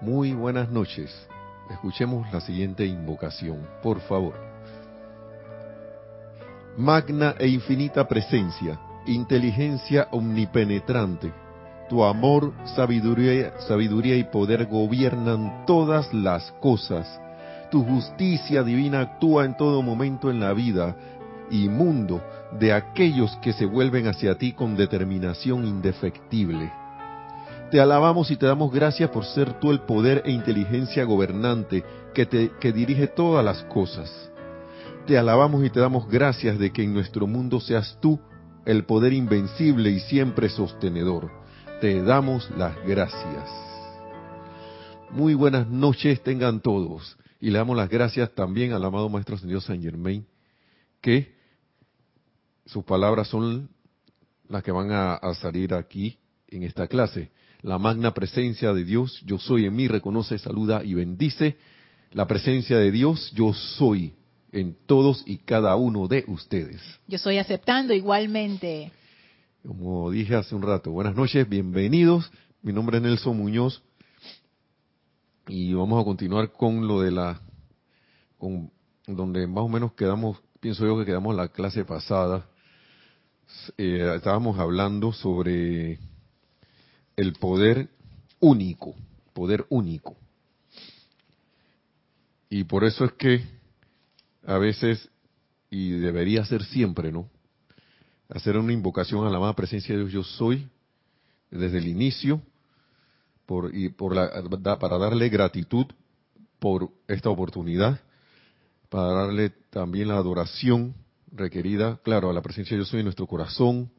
Muy buenas noches. Escuchemos la siguiente invocación, por favor. Magna e infinita presencia, inteligencia omnipenetrante, tu amor, sabiduría, sabiduría y poder gobiernan todas las cosas. Tu justicia divina actúa en todo momento en la vida y mundo de aquellos que se vuelven hacia ti con determinación indefectible. Te alabamos y te damos gracias por ser tú el poder e inteligencia gobernante que, te, que dirige todas las cosas. Te alabamos y te damos gracias de que en nuestro mundo seas tú el poder invencible y siempre sostenedor. Te damos las gracias. Muy buenas noches tengan todos. Y le damos las gracias también al amado Maestro Señor Saint Germain, que sus palabras son las que van a salir aquí en esta clase la magna presencia de Dios, yo soy en mí, reconoce, saluda y bendice la presencia de Dios, yo soy en todos y cada uno de ustedes. Yo estoy aceptando igualmente. Como dije hace un rato, buenas noches, bienvenidos. Mi nombre es Nelson Muñoz y vamos a continuar con lo de la, con donde más o menos quedamos, pienso yo que quedamos la clase pasada. Eh, estábamos hablando sobre el poder único, poder único. Y por eso es que a veces, y debería ser siempre, ¿no? Hacer una invocación a la amada presencia de Dios yo soy desde el inicio por, y por la, para darle gratitud por esta oportunidad, para darle también la adoración requerida, claro, a la presencia de Dios soy en nuestro corazón,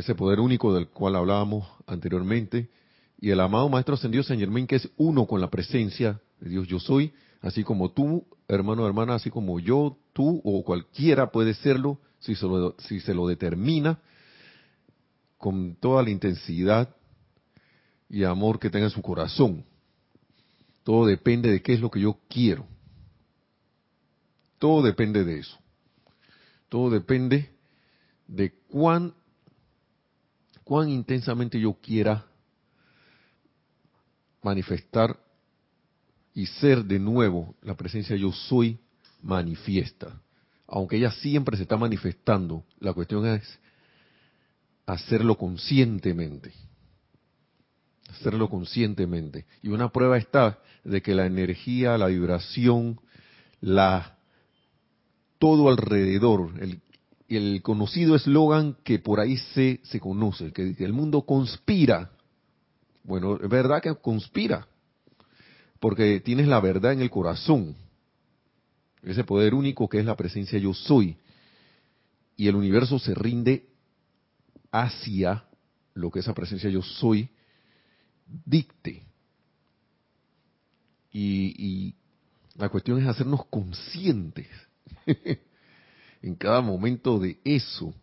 ese poder único del cual hablábamos anteriormente, y el amado Maestro Ascendido San Germain, que es uno con la presencia de Dios yo soy, así como tú, hermano hermana, así como yo, tú o cualquiera puede serlo, si se lo, si se lo determina, con toda la intensidad y amor que tenga en su corazón. Todo depende de qué es lo que yo quiero. Todo depende de eso. Todo depende de cuán cuán intensamente yo quiera manifestar y ser de nuevo la presencia yo soy manifiesta. Aunque ella siempre se está manifestando, la cuestión es hacerlo conscientemente. Hacerlo conscientemente. Y una prueba está de que la energía, la vibración, la todo alrededor, el el conocido eslogan que por ahí se, se conoce, que, el mundo conspira. Bueno, es verdad que conspira, porque tienes la verdad en el corazón, ese poder único que es la presencia yo soy, y el universo se rinde hacia lo que esa presencia yo soy dicte. Y, y la cuestión es hacernos conscientes en cada momento de eso.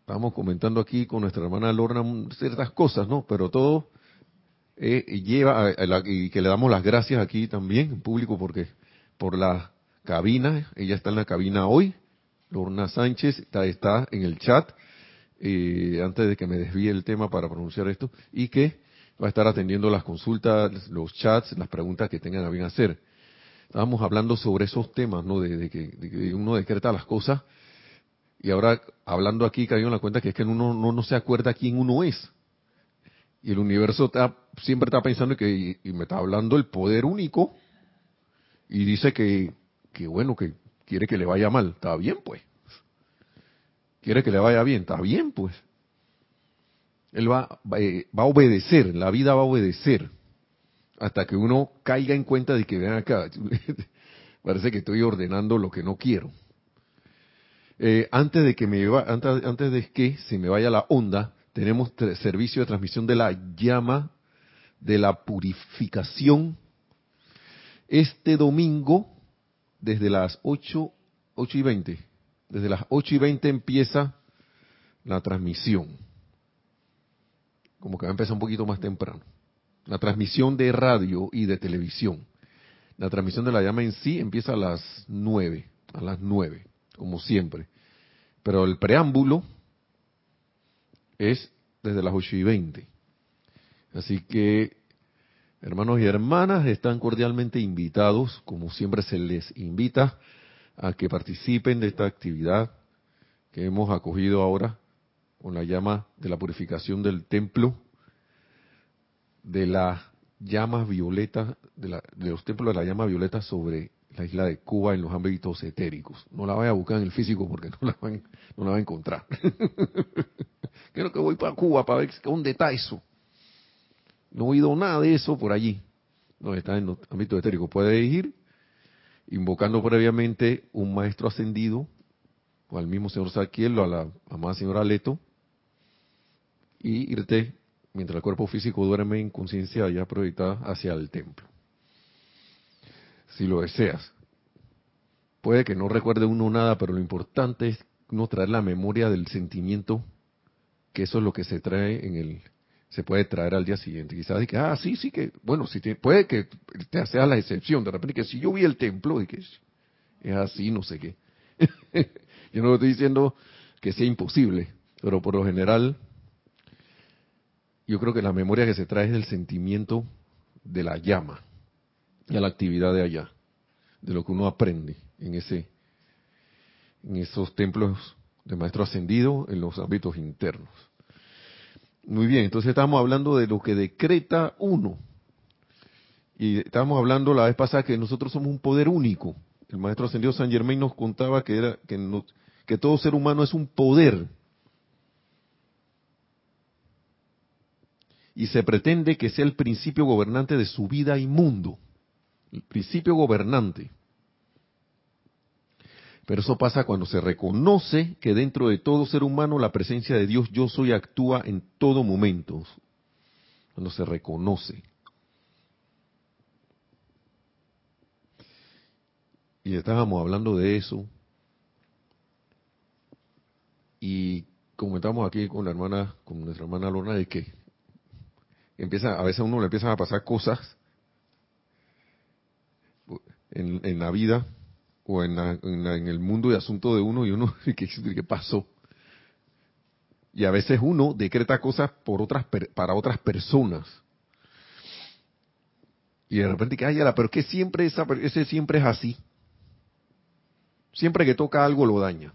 Estamos comentando aquí con nuestra hermana Lorna ciertas cosas, ¿no? Pero todo eh, lleva, a, y que le damos las gracias aquí también en público porque por la cabina, ella está en la cabina hoy, Lorna Sánchez está, está en el chat, eh, antes de que me desvíe el tema para pronunciar esto, y que va a estar atendiendo las consultas, los chats, las preguntas que tengan a bien hacer estábamos hablando sobre esos temas, ¿no? De, que, uno decreta las cosas y ahora hablando aquí cayó en la cuenta que es que uno no, se acuerda quién uno es. Y el universo está, siempre está pensando que y, me está hablando el poder único y dice que, que bueno, que quiere que le vaya mal. Está bien, pues. Quiere que le vaya bien. Está bien, pues. Él va, va eh, a obedecer, la vida va a obedecer hasta que uno caiga en cuenta de que ven acá, parece que estoy ordenando lo que no quiero. Eh, antes de que me antes, antes de que se me vaya la onda, tenemos servicio de transmisión de la llama de la purificación este domingo desde las 8, 8 y 20. Desde las 8 y 20 empieza la transmisión. Como que va a empezar un poquito más temprano la transmisión de radio y de televisión. La transmisión de la llama en sí empieza a las nueve, a las nueve, como siempre. Pero el preámbulo es desde las 8 y 20. Así que, hermanos y hermanas, están cordialmente invitados, como siempre se les invita, a que participen de esta actividad que hemos acogido ahora con la llama de la purificación del templo, de las llamas violetas, de, de los templos de la llama violeta sobre la isla de Cuba en los ámbitos etéricos. No la vaya a buscar en el físico porque no la van, no la va a encontrar. Creo que voy para Cuba para ver dónde está eso. No he oído nada de eso por allí. No, está en los ámbitos etéricos. Puede ir invocando previamente un maestro ascendido, o al mismo señor Saquiel, o a la amada señora Leto, y irte, mientras el cuerpo físico duerme en conciencia ya proyectada hacia el templo si lo deseas. Puede que no recuerde uno nada, pero lo importante es no traer la memoria del sentimiento, que eso es lo que se trae en el, se puede traer al día siguiente. Quizás que, ah, sí, sí que, bueno, si puede que te sea la excepción, de repente que si yo vi el templo y que es así, no sé qué. yo no estoy diciendo que sea imposible, pero por lo general, yo creo que la memoria que se trae es el sentimiento de la llama y a la actividad de allá, de lo que uno aprende en ese en esos templos de maestro ascendido en los ámbitos internos. Muy bien, entonces estamos hablando de lo que decreta uno. Y estábamos hablando la vez pasada que nosotros somos un poder único. El maestro ascendido San Germain nos contaba que era que, que todo ser humano es un poder. Y se pretende que sea el principio gobernante de su vida y mundo el principio gobernante. Pero eso pasa cuando se reconoce que dentro de todo ser humano la presencia de Dios yo soy actúa en todo momento. Cuando se reconoce. Y estábamos hablando de eso. Y comentamos aquí con la hermana, con nuestra hermana Lorna, de que empieza, a veces a uno le empiezan a pasar cosas en, la vida o en, en, el mundo de asunto de uno y uno, ¿qué, ¿qué pasó? Y a veces uno decreta cosas por otras para otras personas. Y de repente que, ay, pero que siempre esa, ese siempre es así. Siempre que toca algo lo daña.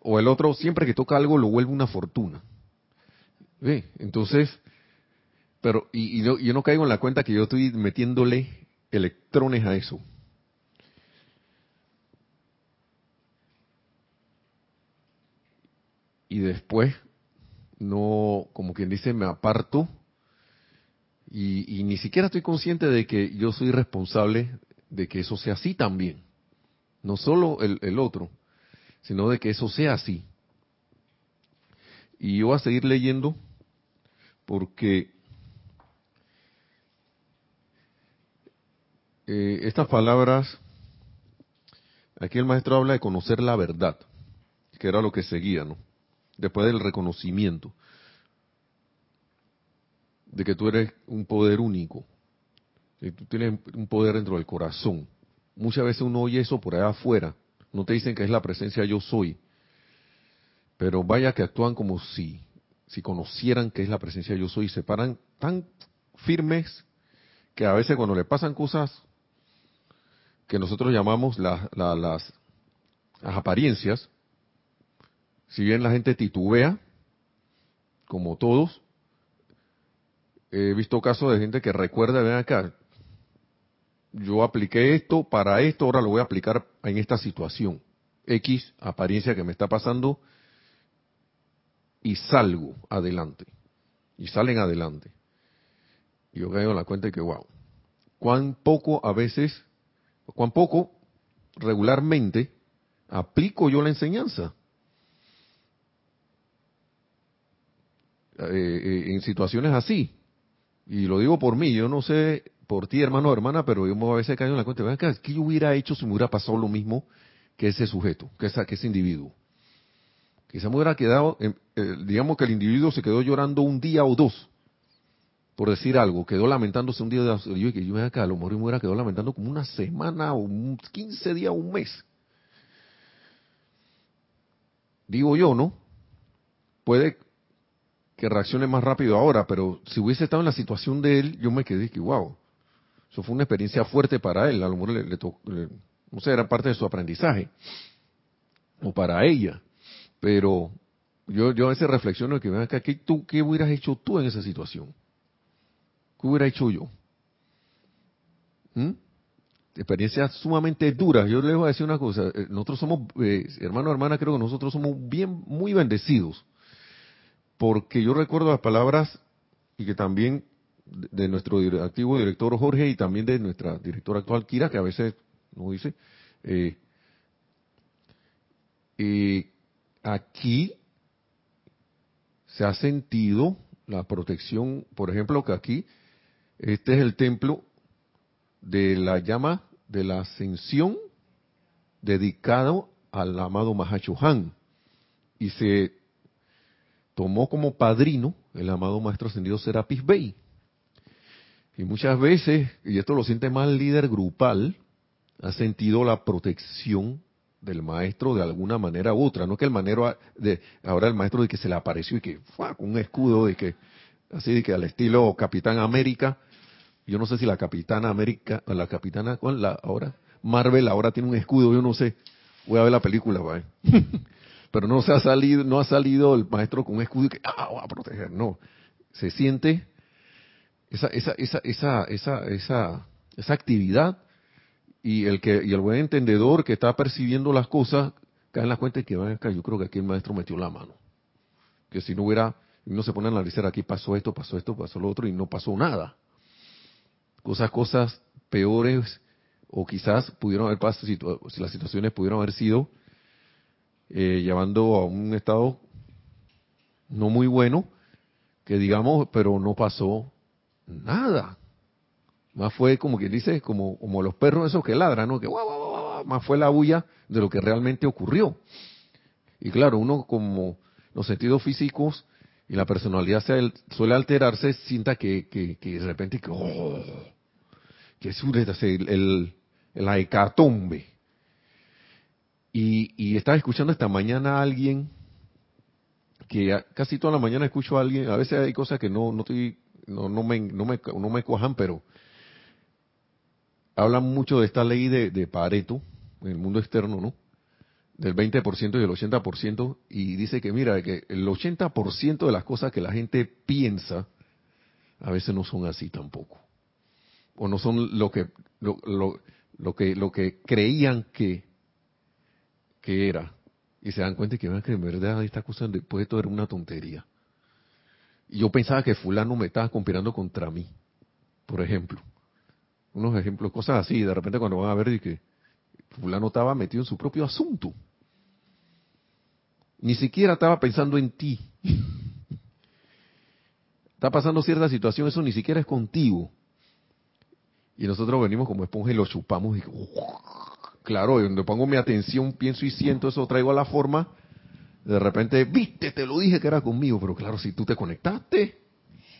O el otro, siempre que toca algo lo vuelve una fortuna. ¿Ve? Entonces, pero, y, y yo no caigo en la cuenta que yo estoy metiéndole electrones a eso. Y después, no, como quien dice, me aparto y, ni siquiera estoy consciente de que yo soy responsable de que eso sea así también. No solo el, el otro, sino de que eso sea así. Y yo voy a seguir leyendo porque Eh, estas palabras, aquí el maestro habla de conocer la verdad, que era lo que seguía, ¿no? Después del reconocimiento de que tú eres un poder único, que tú tienes un poder dentro del corazón. Muchas veces uno oye eso por allá afuera, no te dicen que es la presencia yo soy, pero vaya que actúan como si, si conocieran que es la presencia yo soy, y se paran tan firmes que a veces cuando le pasan cosas que nosotros llamamos las, las, apariencias, si bien la gente titubea, como todos, he visto casos de gente que recuerda, ven acá, yo apliqué esto para esto, ahora lo voy a aplicar en esta situación. X apariencia que me está pasando y salgo adelante. Y salen adelante. Y yo caigo en la cuenta de que, wow, cuán poco a veces cuán poco regularmente aplico yo la enseñanza. Eh, eh, en situaciones así. Y lo digo por mí, yo no sé por ti, hermano o hermana, pero yo a veces caigo en la cuenta, ¿qué yo hubiera hecho si me hubiera pasado lo mismo que ese sujeto, que, esa, que ese individuo? Quizá me hubiera quedado, eh, digamos que el individuo se quedó llorando un día o dos, por decir algo, quedó lamentándose un día de yo que yo acá, a lo mejor me hubiera quedado lamentando como una semana o 15 días o un mes. Digo yo, ¿no? Puede que reaccione más rápido ahora, pero si hubiese estado en la situación de él, yo me quedé que, wow, eso fue una experiencia fuerte para él, a lo mejor le, le no sé, era parte de su aprendizaje, o para ella, pero yo, yo a veces reflexiono que, ven acá, ¿qué, tú, ¿qué hubieras hecho tú en esa situación? ¿Qué hubiera hecho yo? ¿Mm? Experiencias sumamente duras. Yo les voy a decir una cosa. eh, Nosotros somos, eh, hermano, hermana, creo que nosotros somos bien, muy bendecidos. Porque yo recuerdo las palabras y que también de nuestro directivo director Jorge y también de nuestra directora actual Kira, que a veces nos dice, eh, aquí se ha sentido la protección, por ejemplo, que aquí este es el templo de la llama de la ascensión dedicado al amado Mahacho Han y se tomó como padrino el amado maestro ascendido Serapis Bey. Y muchas veces, y esto lo siente más el líder grupal, ha sentido la protección del maestro de alguna manera u otra. No que el maestro, de, ahora el maestro de que se le apareció y que fue con un escudo de que, así de que al estilo Capitán América, yo no sé si la Capitana América, la Capitana, ¿cuál la ahora? Marvel ahora tiene un escudo, yo no sé. Voy a ver la película, ¿vale? Pero no se ha salido, no ha salido el maestro con un escudo y que ah, va a proteger, no. Se siente esa, esa, esa, esa, esa, esa, esa actividad y el que, y el buen entendedor que está percibiendo las cosas cae en la cuenta de que "Ven acá, yo creo que aquí el maestro metió la mano. Que si no hubiera, no se pone a analizar aquí pasó esto, pasó esto, pasó lo otro y no pasó nada cosas, cosas peores o quizás pudieron haber pasado, si las situaciones pudieron haber sido eh, llevando a un estado no muy bueno, que digamos, pero no pasó nada. Más fue como quien dice, como, como los perros esos que ladran, ¿no? Que guau, guau, más fue la bulla de lo que realmente ocurrió. Y claro, uno como los sentidos físicos y la personalidad se, suele alterarse, sienta que, que, que de repente que, oh, que un- el, la hecatombe. Y, y estaba escuchando esta mañana a alguien que casi toda la mañana escucho a alguien, a veces hay cosas que no, no estoy, no, no me, no me, no me cuajan, pero hablan mucho de esta ley de Pareto en el mundo externo, ¿no? Del 20% y del 80%, y dice que mira, que el 80% de las cosas que la gente piensa, a veces no son así tampoco. O no son lo que, lo, lo, lo que, lo que creían que, que era. Y se dan cuenta que, "Ah, que en verdad esta cosa después de todo era una tontería. Y yo pensaba que fulano me estaba conspirando contra mí, por ejemplo. Unos ejemplos, cosas así, de repente cuando van a ver y que fulano estaba metido en su propio asunto. Ni siquiera estaba pensando en ti. Está pasando cierta situación, eso ni siquiera es contigo. Y nosotros venimos como esponja y lo chupamos y claro, donde pongo mi atención, pienso y siento eso, traigo a la forma, de repente, viste, te lo dije que era conmigo, pero claro, si tú te conectaste,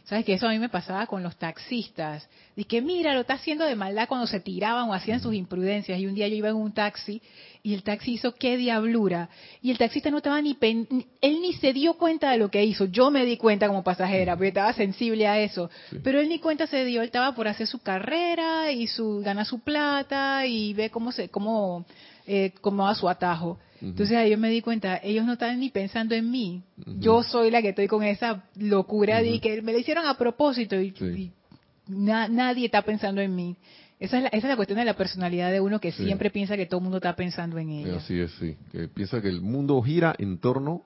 ¿Sabes que Eso a mí me pasaba con los taxistas. Dije, que mira, lo está haciendo de maldad cuando se tiraban o hacían sus imprudencias. Y un día yo iba en un taxi y el taxi hizo qué diablura. Y el taxista no estaba ni, pen- él ni se dio cuenta de lo que hizo. Yo me di cuenta como pasajera, porque estaba sensible a eso. Sí. Pero él ni cuenta se dio, él estaba por hacer su carrera y su gana su plata y ve cómo se cómo eh, cómo va su atajo. Entonces ahí yo me di cuenta, ellos no están ni pensando en mí. Yo soy la que estoy con esa locura de que me lo hicieron a propósito y, Sí. y na- nadie está pensando en mí. Esa es, la, esa es la cuestión de la personalidad de uno que Sí. siempre piensa que todo el mundo está pensando en ella. Así es, sí. Que piensa que el mundo gira en torno,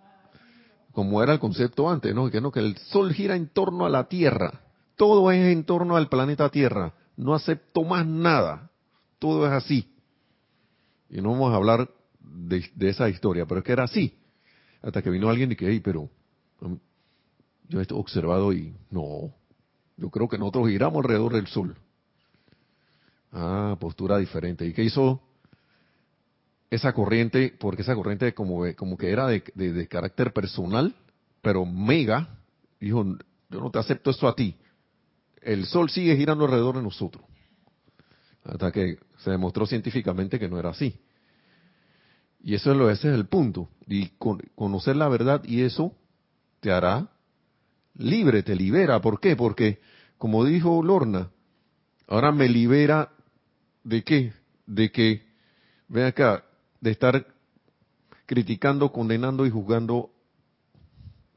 como era el concepto antes, ¿no? Que no, que el sol gira en torno a la Tierra. Todo es en torno al planeta Tierra. No acepto más nada. Todo es así. Y no vamos a hablar de, esa historia, pero es que era así. Hasta que vino alguien y que, hey, pero um, yo he observado y no, yo creo que nosotros giramos alrededor del sol. Ah, postura diferente. ¿Y qué hizo esa corriente? Porque esa corriente como, como que era de, de- de carácter personal, pero mega, dijo, yo no te acepto eso a ti. El sol sigue girando alrededor de nosotros. Hasta que se demostró científicamente que no era así. Y eso es lo, ese es el punto. Y con- conocer la verdad y eso te hará libre, te libera. ¿Por qué? Porque, como dijo Lorna, ahora me libera de qué? De que, ven acá, de estar criticando, condenando y juzgando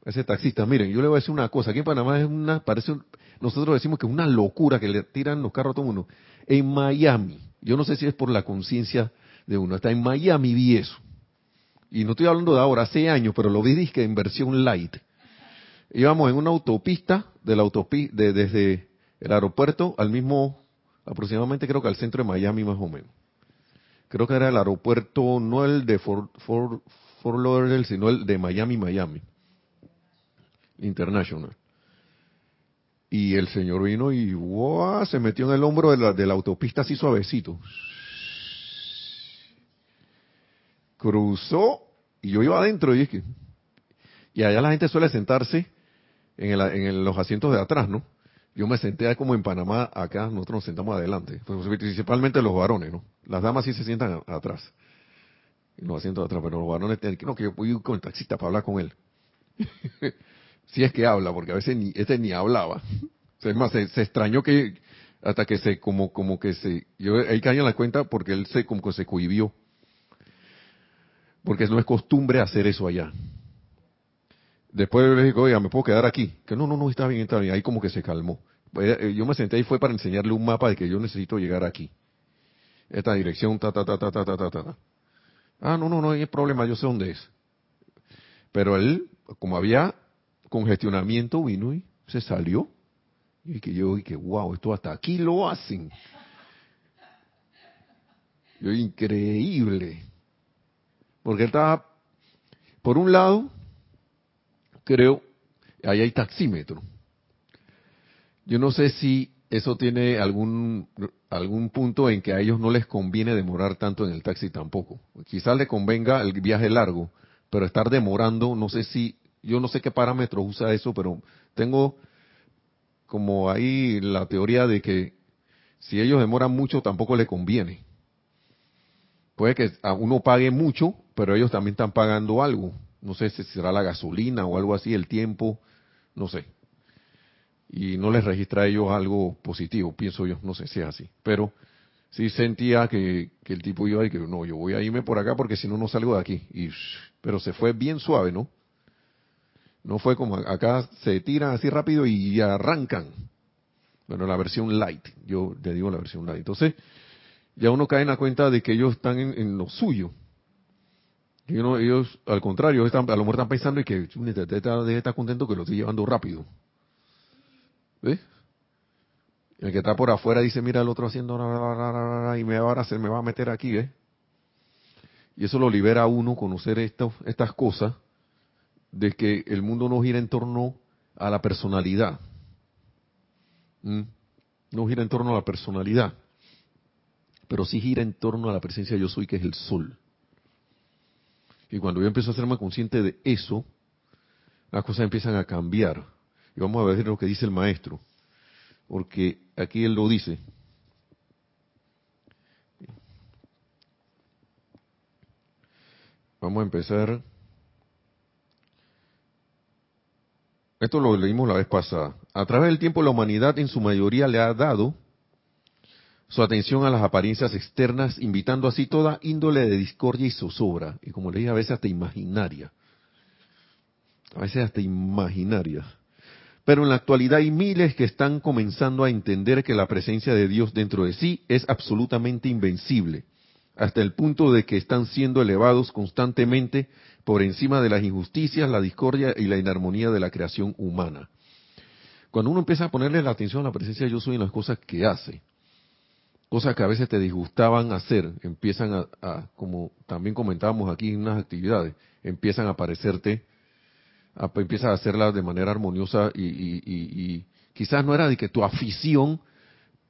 a ese taxista. Miren, yo le voy a decir una cosa, aquí en Panamá es una, parece, nosotros decimos que es una locura que le tiran los carros a todo el mundo. En Miami, yo no sé si es por la conciencia de uno, hasta en Miami vi eso. Y no estoy hablando de ahora, hace años, pero lo vi que en versión light. Íbamos en una autopista, de la autopista, de, desde el aeropuerto al mismo, aproximadamente creo que al centro de Miami más o menos creo que era el aeropuerto, no el de Fort, Fort, Lauderdale, sino el de Miami, Miami, International. Y el señor vino y ¡wow! se metió en el hombro de la, de la autopista así suavecito. Cruzó y yo iba adentro y es que... Y allá la gente suele sentarse en, el, en los asientos de atrás, ¿no? yo me senté como en Panamá, acá nosotros nos sentamos adelante, pues, principalmente los varones, ¿no? Las damas sí se sientan atrás, en los asientos de atrás, pero los varones tienen que, no, que yo voy con el taxista para hablar con él. si es que habla, porque a veces ni, este ni hablaba. es más, se, extrañó que, hasta que se, como, como que se, yo ahí caí en la cuenta porque él se, como que se cohibió. Porque no es costumbre hacer eso allá. Después le dije, oiga, ¿me puedo quedar aquí? Que no, no, no, está bien, está bien. Ahí como que se calmó. Eh, eh, yo me senté y fue para enseñarle un mapa de que yo necesito llegar aquí. Esta dirección, ta, ta, ta, ta, ta, ta, ta, ta. Ah, no, no, no hay problema, yo sé dónde es. Pero él, como había congestionamiento, vino y se salió. Y que yo dije, wow, esto hasta aquí lo hacen. Yo, increíble. Porque él estaba, por un lado, creo, ahí hay taxímetro. Yo no sé si eso tiene algún algún punto en que a ellos no les conviene demorar tanto en el taxi tampoco. Quizás le convenga el viaje largo, pero estar demorando, no sé si, yo no sé qué parámetros usa eso, pero tengo como ahí la teoría de que si ellos demoran mucho tampoco le conviene. Puede que a uno pague mucho, pero ellos también están pagando algo no sé si será la gasolina o algo así, el tiempo, no sé. Y no les registra a ellos algo positivo, pienso yo, no sé si es así. Pero sí sentía que, el tipo iba y que no, yo voy a irme por acá porque si no, no salgo de aquí. Y, pero se fue bien suave, ¿no? No fue como acá se tiran así rápido y arrancan. Bueno, la versión light, yo le digo la versión light. Entonces, ya uno cae en la cuenta de que ellos están en lo suyo ellos, al contrario, están, a lo mejor están pensando y que debe estar contento que lo estoy llevando rápido. ¿Ves? El que está por afuera dice, mira el otro haciendo y me va a hacer, me va a meter aquí, ¿ves? Y eso lo libera a uno conocer esto, estas cosas de que el mundo no gira en torno a la personalidad. ¿Mm? No gira en torno a la personalidad, pero sí gira en torno a la presencia de yo soy, que es el sol. Y cuando yo empiezo a ser más consciente de eso, las cosas empiezan a cambiar. Y vamos a ver lo que dice el maestro. Porque aquí él lo dice. Vamos a empezar. Esto lo leímos la vez pasada. A través del tiempo la humanidad en su mayoría le ha dado su atención a las apariencias externas, invitando así toda índole de discordia y zozobra, y como le dije, a veces hasta imaginaria. A veces hasta imaginaria. Pero en la actualidad hay miles que están comenzando a entender que la presencia de Dios dentro de sí es absolutamente invencible, hasta el punto de que están siendo elevados constantemente por encima de las injusticias, la discordia y la inarmonía de la creación humana. Cuando uno empieza a ponerle la atención a la presencia de Dios en las cosas que hace, cosas que a veces te disgustaban hacer, empiezan a, como también comentábamos aquí en unas actividades, empiezan a aparecerte, empiezas a hacerlas de manera armoniosa y, quizás no era de que tu afición,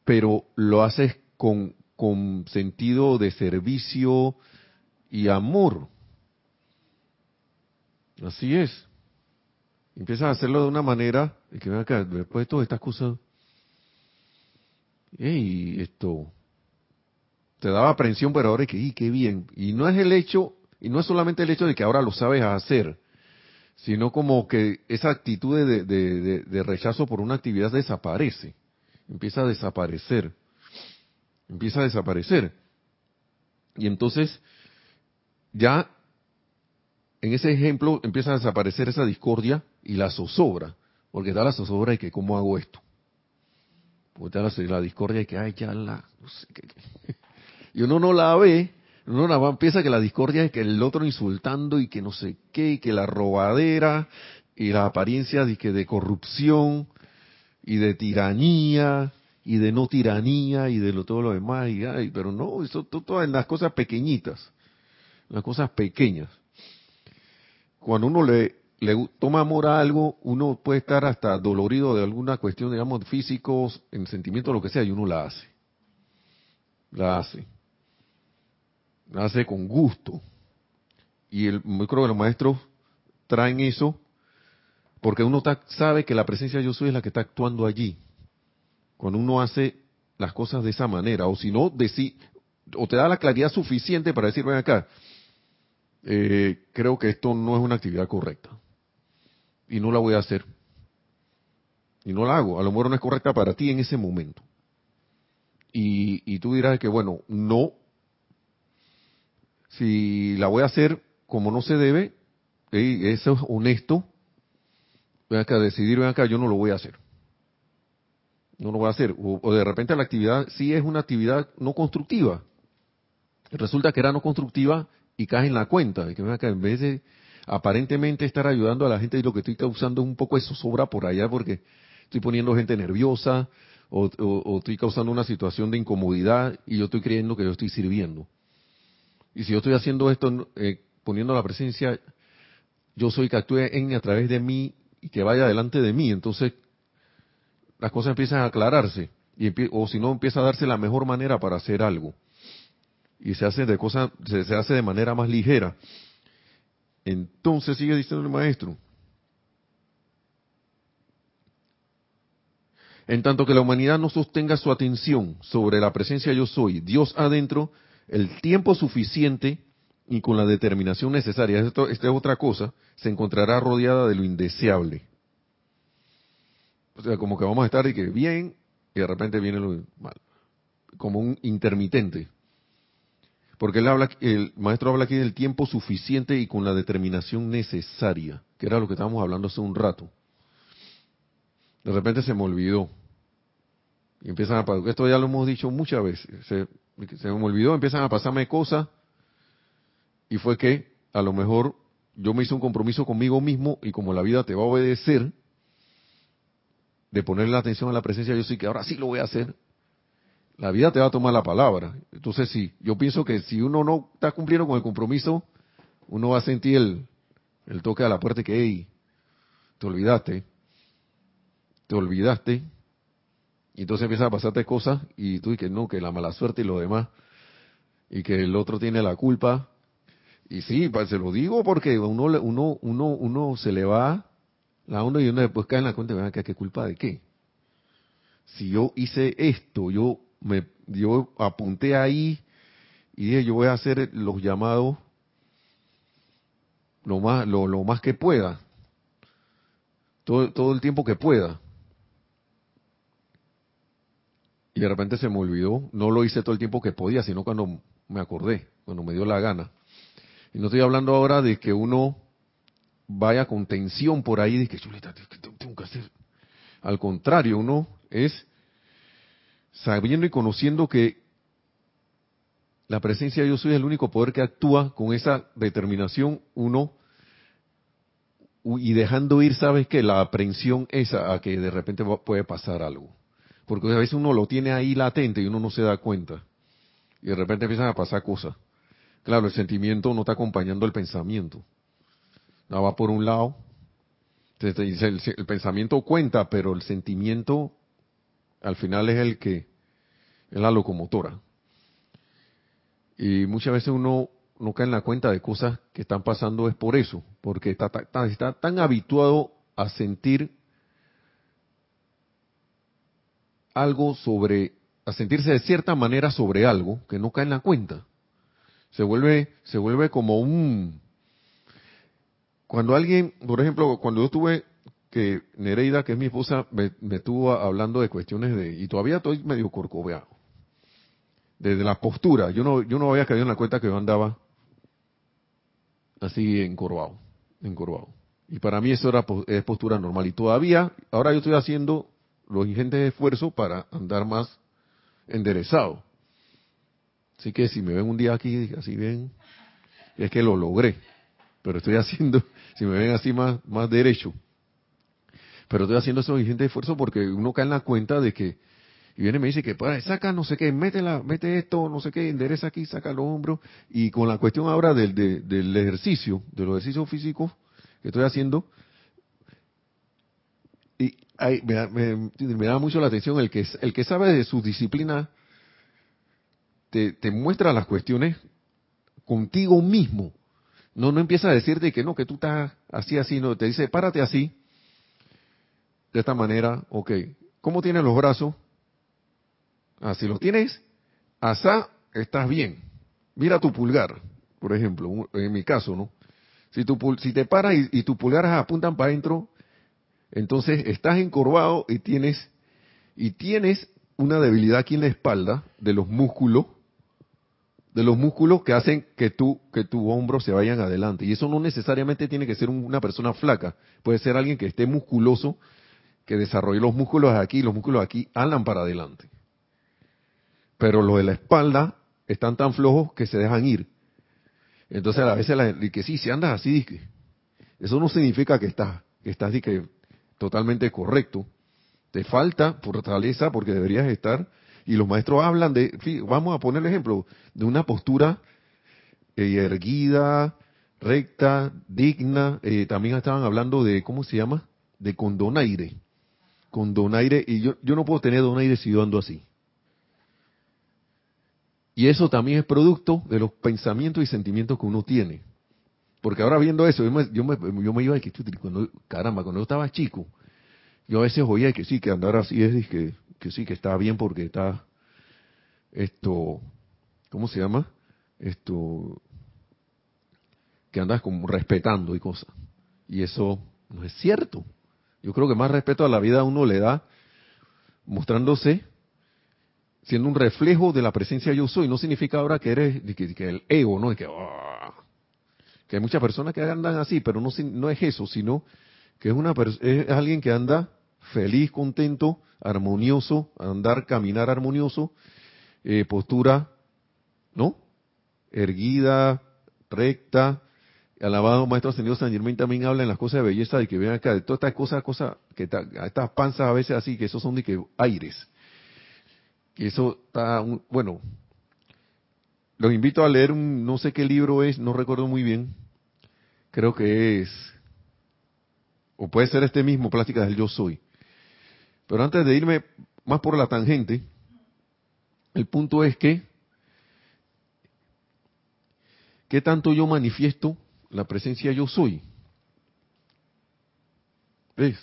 pero lo haces con, con sentido de servicio y amor. Así es. Empiezas a hacerlo de una manera, y que acá, después de todas estas cosas, y esto te daba aprensión, pero ahora que, qué bien. Y no es el hecho, y no es solamente el hecho de que ahora lo sabes hacer, sino como que esa actitud de, de, de, rechazo por una actividad desaparece, empieza a desaparecer, empieza a desaparecer. Y entonces ya en ese ejemplo empieza a desaparecer esa discordia y la zozobra, porque da la zozobra y que cómo hago esto. La, discordia y que, ay, ya la... Y uno no la ve, uno nada más piensa que la discordia es que el otro insultando y que no sé qué, y que la robadera y la apariencia de, que de corrupción y de tiranía y de no tiranía y de lo, todo lo demás. Y, ay, pero no, eso todo en las cosas pequeñitas, las cosas pequeñas. Cuando uno le, le toma amor a algo, uno puede estar hasta dolorido de alguna cuestión, digamos, físicos, en sentimiento, lo que sea, y uno la hace. La hace hace con gusto. Y el, yo creo que los maestros traen eso porque uno sabe que la presencia de yo soy es la que está actuando allí. Cuando uno hace las cosas de esa manera, o si no, o te da la claridad suficiente para decir, ven acá, eh, creo que esto no es una actividad correcta. Y no la voy a hacer. Y no la hago. A lo mejor no es correcta para ti en ese momento. Y, y tú dirás que, bueno, no si la voy a hacer como no se debe, eso es honesto, ven acá, decidir, ven acá, yo no lo voy a hacer. No lo voy a hacer. O, de repente la actividad sí es una actividad no constructiva. Resulta que era no constructiva y cae en la cuenta. De que en vez de aparentemente estar ayudando a la gente y lo que estoy causando es un poco de zozobra por allá porque estoy poniendo gente nerviosa o, estoy causando una situación de incomodidad y yo estoy creyendo que yo estoy sirviendo. Y si yo estoy haciendo esto, eh, poniendo la presencia, yo soy que actúe en a través de mí y que vaya delante de mí. Entonces, las cosas empiezan a aclararse. O si no, empieza a darse la mejor manera para hacer algo. Y se hace de cosas, se hace de manera más ligera. Entonces sigue diciendo el maestro. En tanto que la humanidad no sostenga su atención sobre la presencia yo soy, Dios adentro, el tiempo suficiente y con la determinación necesaria, esto, esta es otra cosa, se encontrará rodeada de lo indeseable. O sea, como que vamos a estar y que bien, y de repente viene lo mal. Como un intermitente. Porque él habla, el maestro habla aquí del tiempo suficiente y con la determinación necesaria, que era lo que estábamos hablando hace un rato. De repente se me olvidó. Y empiezan a esto ya lo hemos dicho muchas veces. Se, se me olvidó, empiezan a pasarme cosas y fue que a lo mejor yo me hice un compromiso conmigo mismo y como la vida te va a obedecer, de ponerle atención a la presencia, yo sí que ahora sí lo voy a hacer. La vida te va a tomar la palabra. Entonces sí, yo pienso que si uno no está cumpliendo con el compromiso, uno va a sentir el, el toque a la puerta que, hey, te olvidaste, te olvidaste, y entonces empiezan a pasarte cosas y tú dices, no, que la mala suerte y lo demás, y que el otro tiene la culpa. Y sí, se lo digo porque uno, uno, uno, uno se le va la onda y uno después cae en la cuenta, que ¿qué culpa de qué? Si yo hice esto, yo me yo apunté ahí y dije, yo voy a hacer los llamados lo más, lo, más que pueda, todo, todo el tiempo que pueda y de repente se me olvidó, no lo hice todo el tiempo que podía, sino cuando me acordé, cuando me dio la gana. Y no estoy hablando ahora de que uno vaya con tensión por ahí, de que chuleta, tengo que hacer. Al contrario, uno es sabiendo y conociendo que la presencia de Dios soy el único poder que actúa con esa determinación, uno y dejando ir, sabes que la aprensión esa a que de repente puede pasar algo. Porque a veces uno lo tiene ahí latente y uno no se da cuenta. Y de repente empiezan a pasar cosas. Claro, el sentimiento no está acompañando el pensamiento. No va por un lado. El pensamiento cuenta, pero el sentimiento al final es el que es la locomotora. Y muchas veces uno no cae en la cuenta de cosas que están pasando es por eso, porque está, está tan habituado a sentir algo sobre, a sentirse de cierta manera sobre algo que no cae en la cuenta. Se vuelve, se vuelve como un, cuando alguien, por ejemplo, cuando yo estuve, que Nereida, que es mi esposa, me, me estuvo hablando de cuestiones de, y todavía estoy medio corcoveado, desde la postura, yo no, yo no había caído en la cuenta que yo andaba así encorvado, encorvado. Y para mí eso era es postura normal. Y todavía, ahora yo estoy haciendo los ingentes esfuerzos para andar más enderezado. Así que si me ven un día aquí así bien, es que lo logré. Pero estoy haciendo, si me ven así más, más derecho. Pero estoy haciendo esos ingentes esfuerzos porque uno cae en la cuenta de que, y viene y me dice que, pues, saca no sé qué, mete, la, mete esto, no sé qué, endereza aquí, saca los hombros. Y con la cuestión ahora del, del ejercicio, de los ejercicios físicos que estoy haciendo, y me, da mucho la atención el que, el que sabe de su disciplina, te, te muestra las cuestiones contigo mismo. No, no empieza a decirte que no, que tú estás así, así, no, te dice, párate así, de esta manera, ok. ¿Cómo tienes los brazos? Ah, si los tienes, asá, estás bien. Mira tu pulgar, por ejemplo, en mi caso, ¿no? Si, tu, si te paras y, y tus pulgares apuntan para adentro, entonces estás encorvado y tienes y tienes una debilidad aquí en la espalda de los músculos de los músculos que hacen que tú que tu hombro se vayan adelante y eso no necesariamente tiene que ser una persona flaca puede ser alguien que esté musculoso que desarrolle los músculos aquí los músculos aquí andan para adelante pero los de la espalda están tan flojos que se dejan ir entonces a veces la, que sí si andas así eso no significa que estás que estás totalmente correcto. Te falta fortaleza porque deberías estar, y los maestros hablan de, vamos a poner el ejemplo, de una postura eh, erguida, recta, digna. Eh, también estaban hablando de, ¿cómo se llama? De con donaire. Con donaire, y yo, yo no puedo tener donaire si ando así. Y eso también es producto de los pensamientos y sentimientos que uno tiene. Porque ahora viendo eso, yo me, yo me, yo me iba a que, cuando, caramba, cuando yo estaba chico, yo a veces oía que sí, que andar así es, que, que sí, que está bien porque está, esto, ¿cómo se llama? Esto, que andas como respetando y cosas. Y eso no es cierto. Yo creo que más respeto a la vida uno le da mostrándose, siendo un reflejo de la presencia yo soy. No significa ahora que eres, que, el ego, ¿no? que, ah, que hay muchas personas que andan así, pero no, no es eso, sino que es, una, es alguien que anda feliz, contento, armonioso, andar, caminar armonioso, eh, postura, ¿no? Erguida, recta. Alabado Maestro Ascendido San Germán también habla en las cosas de belleza de que vean acá, de todas estas cosas, cosas, que estas panzas a veces así, que esos son de que aires. Que eso está, bueno, los invito a leer un, no sé qué libro es, no recuerdo muy bien, creo que es, o puede ser este mismo, Plásticas del Yo Soy. Pero antes de irme más por la tangente, el punto es que, ¿qué tanto yo manifiesto la presencia yo soy? ¿Ves?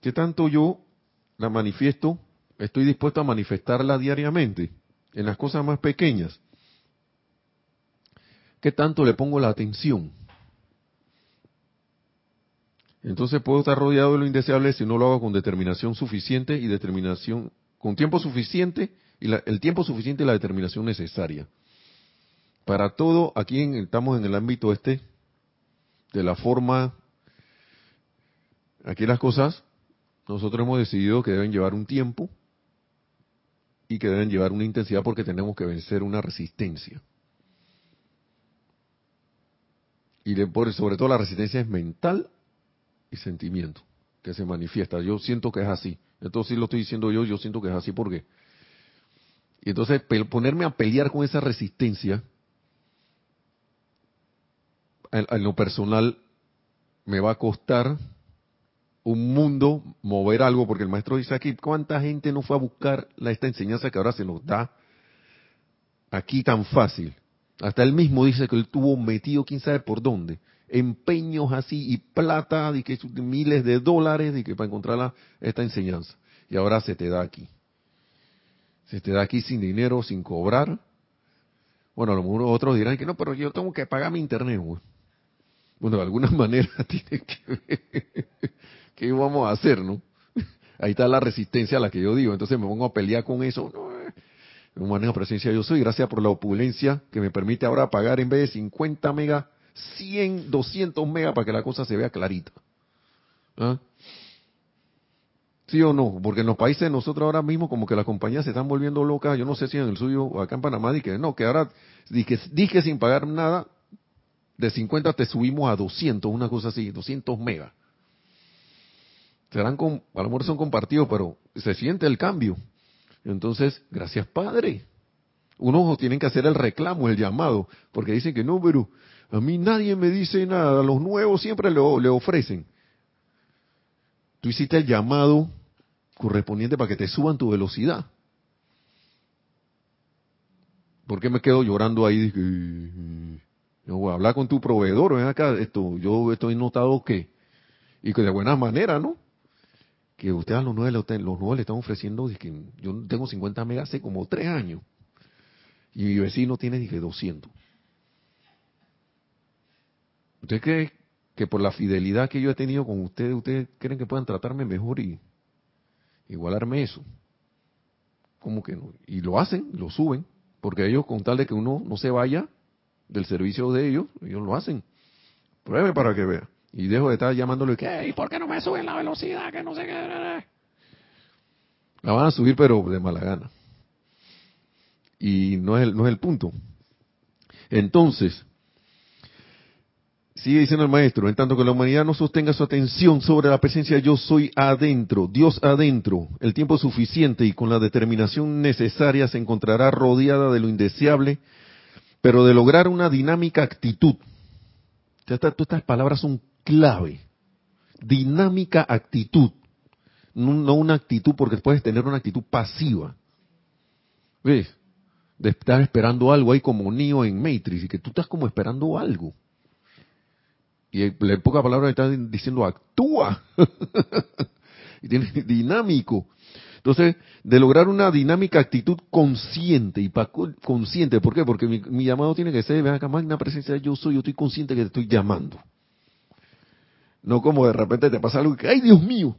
¿Qué tanto yo la manifiesto? Estoy dispuesto a manifestarla diariamente en las cosas más pequeñas. ¿Qué tanto le pongo la atención? Entonces puedo estar rodeado de lo indeseable si no lo hago con determinación suficiente y determinación, con tiempo suficiente y el tiempo suficiente y la determinación necesaria. Para todo, aquí estamos en el ámbito este de la forma, aquí las cosas, nosotros hemos decidido que deben llevar un tiempo, y que deben llevar una intensidad porque tenemos que vencer una resistencia. Y sobre todo la resistencia es mental y sentimiento que se manifiesta. Yo siento que es así. Esto sí lo estoy diciendo yo, yo siento que es así porque... Y entonces ponerme a pelear con esa resistencia, en lo personal, me va a costar un mundo, mover algo, porque el maestro dice aquí, ¿cuánta gente no fue a buscar esta enseñanza que ahora se nos da aquí tan fácil? Hasta él mismo dice que él tuvo metido quién sabe por dónde, empeños así y plata, de que miles de dólares, de que para encontrar esta enseñanza. Y ahora se te da aquí. Se te da aquí sin dinero, sin cobrar. Bueno, a lo mejor otros dirán que no, pero yo tengo que pagar mi internet. Bueno, de alguna manera tiene que ver. ¿Qué vamos a hacer, no? Ahí está la resistencia a la que yo digo. Entonces me pongo a pelear con eso. No, manejo presencia yo soy. Gracias por la opulencia que me permite ahora pagar en vez de 50 megas, 100, 200 megas para que la cosa se vea clarita. ¿Ah? ¿Sí o no? Porque en los países nosotros ahora mismo como que las compañías se están volviendo locas, yo no sé si en el suyo o acá en Panamá, que no, que ahora dije, dije sin pagar nada, de 50 te subimos a 200, una cosa así, 200 megas. Serán con, a lo mejor son compartidos, pero se siente el cambio. Entonces, gracias Padre. Unos tienen que hacer el reclamo, el llamado, porque dicen que no, pero a mí nadie me dice nada, a los nuevos siempre le, le ofrecen. Tú hiciste el llamado correspondiente para que te suban tu velocidad. ¿Por qué me quedo llorando ahí? Yo voy a hablar con tu proveedor, ven acá, esto, yo estoy notado que, y que de buena manera, ¿no? Que ustedes a los nueve, los nueve le están ofreciendo, yo tengo 50 megas hace como tres años, y mi vecino tiene, dije, 200. ¿Usted cree que por la fidelidad que yo he tenido con ustedes, ustedes creen que puedan tratarme mejor y igualarme eso. ¿Cómo que no? Y lo hacen, lo suben, porque ellos con tal de que uno no se vaya del servicio de ellos, ellos lo hacen. Pruebe para que vea. Y dejo de estar llamándole que, ¿y por qué no me suben la velocidad? Que no sé qué. La van a subir, pero de mala gana. Y no es el, no es el punto. Entonces, Sigue diciendo el maestro, en tanto que la humanidad no sostenga su atención sobre la presencia yo soy adentro, Dios adentro, el tiempo suficiente y con la determinación necesaria se encontrará rodeada de lo indeseable, pero de lograr una dinámica actitud. Todas estas palabras son clave. Dinámica actitud. No una actitud porque puedes tener una actitud pasiva. ¿Ves? De estar esperando algo ahí como Neo en Matrix y que tú estás como esperando algo y la poca palabra está diciendo actúa. y tiene dinámico. Entonces, de lograr una dinámica actitud consciente y consciente, ¿por qué? Porque mi, llamado tiene que ser, vean acá, magna presencia, yo soy, yo estoy consciente que te estoy llamando. No como de repente te pasa algo que, ¡ay Dios mío!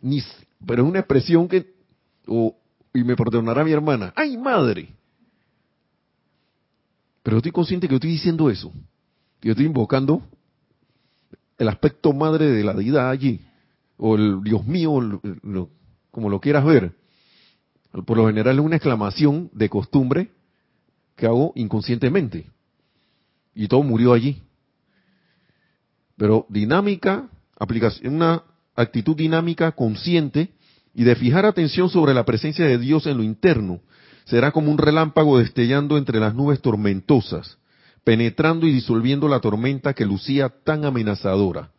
Ni, pero es una expresión que, o, y me perdonará mi hermana, ¡ay madre! Pero estoy consciente que yo estoy diciendo eso. Yo estoy invocando el aspecto madre de la deidad allí, o el Dios mío, como lo quieras ver. Por lo general es una exclamación de costumbre que hago inconscientemente. Y todo murió allí. Pero dinámica, aplicación, una actitud dinámica, consciente, y de fijar atención sobre la presencia de Dios en lo interno, será como un relámpago destellando entre las nubes tormentosas, penetrando y disolviendo la tormenta que lucía tan amenazadora.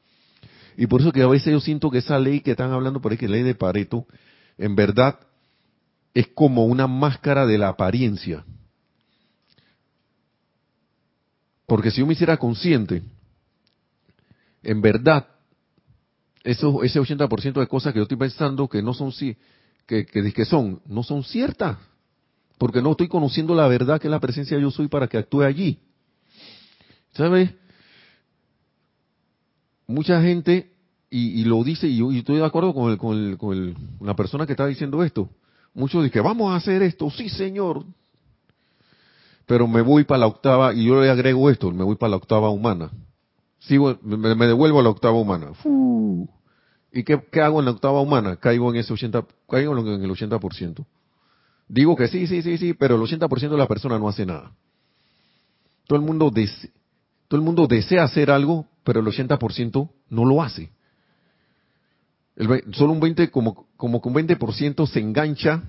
Y por eso que a veces yo siento que esa ley que están hablando por ahí, que es ley de Pareto, en verdad es como una máscara de la apariencia. Porque si yo me hiciera consciente, en verdad, eso, ese 80% de cosas que yo estoy pensando que no son que, que, que son, no son ciertas. Porque no estoy conociendo la verdad que es la presencia de yo soy para que actúe allí. ¿Sabes? Mucha gente, y, lo dice, y yo estoy de acuerdo con, el, con, la persona que está diciendo esto, muchos dicen, vamos a hacer esto, sí señor, pero me voy para la octava, y yo le agrego esto, me voy para la octava humana. Sigo, me, devuelvo a la octava humana. ¿Y qué, hago en la octava humana? Caigo en ese 80, caigo en el 80%. Digo que sí, sí, sí, sí, pero el 80% de la persona no hace nada. Todo el mundo dice, todo el mundo desea hacer algo, pero el 80% no lo hace. El, solo un 20, como, como que un 20% se engancha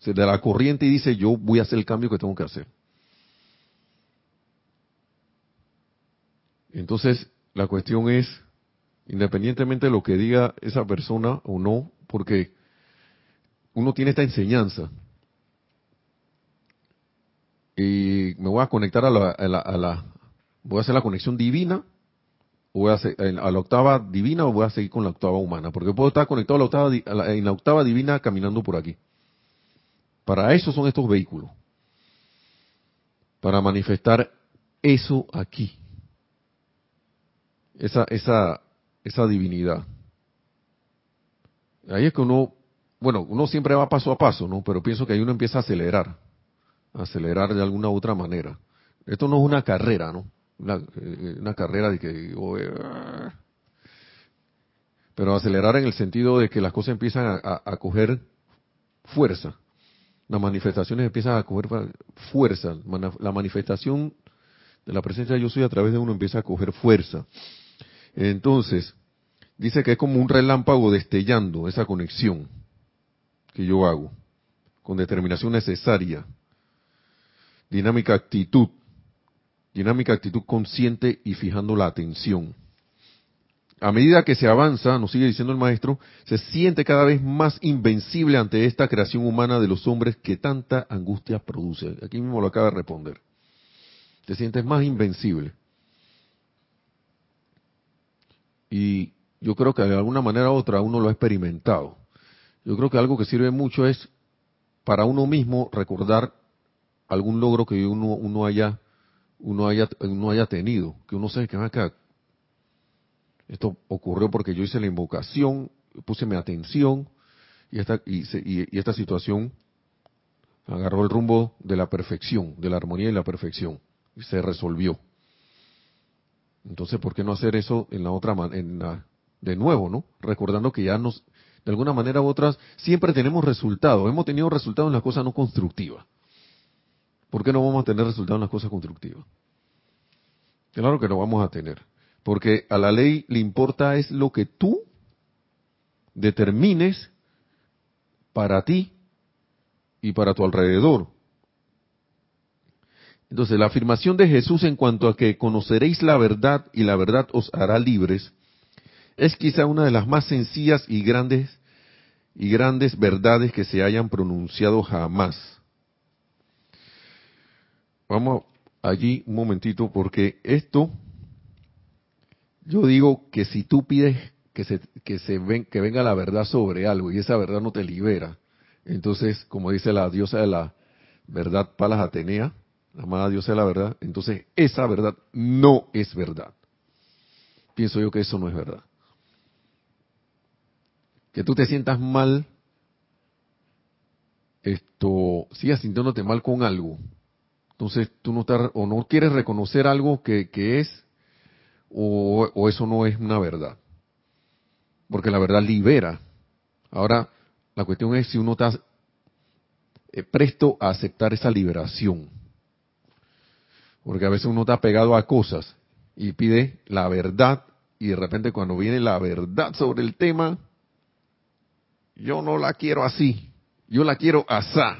se de la corriente y dice, yo voy a hacer el cambio que tengo que hacer. Entonces, la cuestión es, independientemente de lo que diga esa persona o no, porque uno tiene esta enseñanza. Y me voy a conectar a la, a la, voy a hacer la conexión divina, o voy a, hacer, a la octava divina o voy a seguir con la octava humana, porque puedo estar conectado a la octava, en la octava divina caminando por aquí. Para eso son estos vehículos, para manifestar eso aquí. esa, esa, esa divinidad. Ahí es que uno, bueno, uno siempre va paso a paso, ¿no? Pero pienso que ahí uno empieza a acelerar, acelerar de alguna u otra manera. Esto no es una carrera, ¿no? Una, eh, una carrera de que... eh, pero acelerar en el sentido de que las cosas empiezan a, a- coger fuerza. Las manifestaciones empiezan a coger fuerza. La manifestación de la presencia de yo soy a través de uno empieza a coger fuerza. Entonces, dice que es como un relámpago destellando esa conexión que yo hago, con determinación necesaria, dinámica actitud, dinámica actitud consciente y fijando la atención. A medida que se avanza, nos sigue diciendo el maestro, se siente cada vez más invencible ante esta creación humana de los hombres que tanta angustia produce. Aquí mismo lo acaba de responder. Te sientes más invencible. Y yo creo que de alguna manera u otra uno lo ha experimentado. Yo creo que algo que sirve mucho es para uno mismo recordar algún logro que uno, uno haya uno haya uno haya tenido, que uno sabe que "Ah, acá esto ocurrió porque yo hice la invocación, puse mi atención y esta y, se- y- esta situación agarró el rumbo de la perfección, de la armonía y la perfección y se resolvió. Entonces, ¿por qué no hacer eso en la otra en la, de nuevo, no? Recordando que ya nos de alguna manera u otras siempre tenemos resultados, hemos tenido resultados en las cosas no constructivas. ¿Por qué no vamos a tener resultados en las cosas constructivas? Claro que lo vamos a tener, porque a la ley le importa es lo que tú determines para ti y para tu alrededor. Entonces, la afirmación de Jesús en cuanto a que conoceréis la verdad y la verdad os hará libres es quizá una de las más sencillas y grandes y grandes verdades que se hayan pronunciado jamás. Vamos allí un momentito porque esto yo digo que si tú pides que se que se ven, que venga la verdad sobre algo y esa verdad no te libera, entonces como dice la diosa de la verdad Palas Atenea, la amada diosa de la verdad, entonces esa verdad no es verdad. Pienso yo que eso no es verdad. Que tú te sientas mal, esto, sigas sintiéndote mal con algo. Entonces tú no estás, o no quieres reconocer algo que, que es, o, o eso no es una verdad. Porque la verdad libera. Ahora, la cuestión es si uno está eh, presto a aceptar esa liberación. Porque a veces uno está pegado a cosas y pide la verdad y de repente cuando viene la verdad sobre el tema, yo no la quiero así, yo la quiero asá.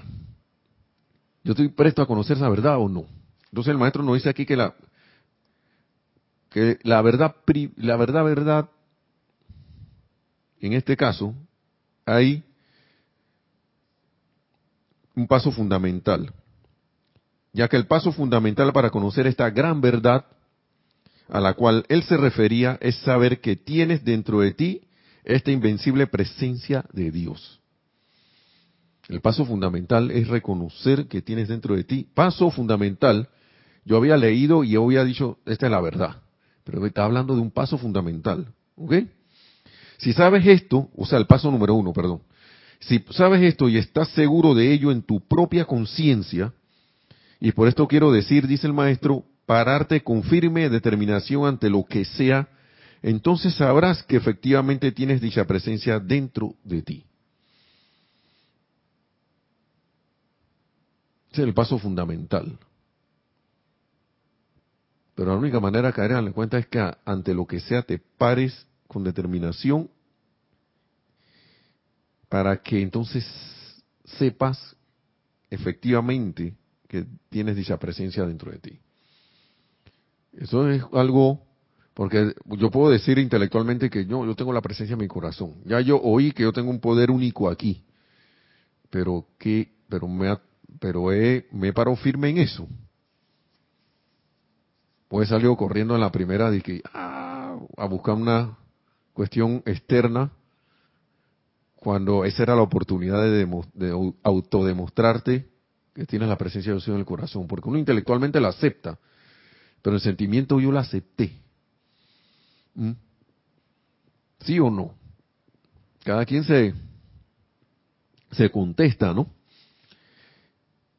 Yo estoy presto a conocer esa verdad o no. Entonces el maestro nos dice aquí que la que la verdad la verdad verdad en este caso hay un paso fundamental, ya que el paso fundamental para conocer esta gran verdad a la cual él se refería es saber que tienes dentro de ti esta invencible presencia de Dios. El paso fundamental es reconocer que tienes dentro de ti. Paso fundamental, yo había leído y había dicho, esta es la verdad, pero está hablando de un paso fundamental. ¿Ok? Si sabes esto, o sea, el paso número uno, perdón. Si sabes esto y estás seguro de ello en tu propia conciencia, y por esto quiero decir, dice el maestro, pararte con firme determinación ante lo que sea, entonces sabrás que efectivamente tienes dicha presencia dentro de ti. Ese es el paso fundamental. Pero la única manera de caer en la cuenta es que ante lo que sea te pares con determinación para que entonces sepas efectivamente que tienes dicha presencia dentro de ti. Eso es algo, porque yo puedo decir intelectualmente que yo, yo tengo la presencia en mi corazón. Ya yo oí que yo tengo un poder único aquí, pero que, pero me, ha- pero he, me he parado firme en eso. Pues he salido corriendo en la primera de ah, a buscar una cuestión externa, cuando esa era la oportunidad de, de au- autodemostrarte que tienes la presencia de Dios en el corazón, porque uno intelectualmente la acepta, pero el sentimiento yo la acepté. ¿Mm? ¿Sí o no? Cada quien se, se contesta, ¿no?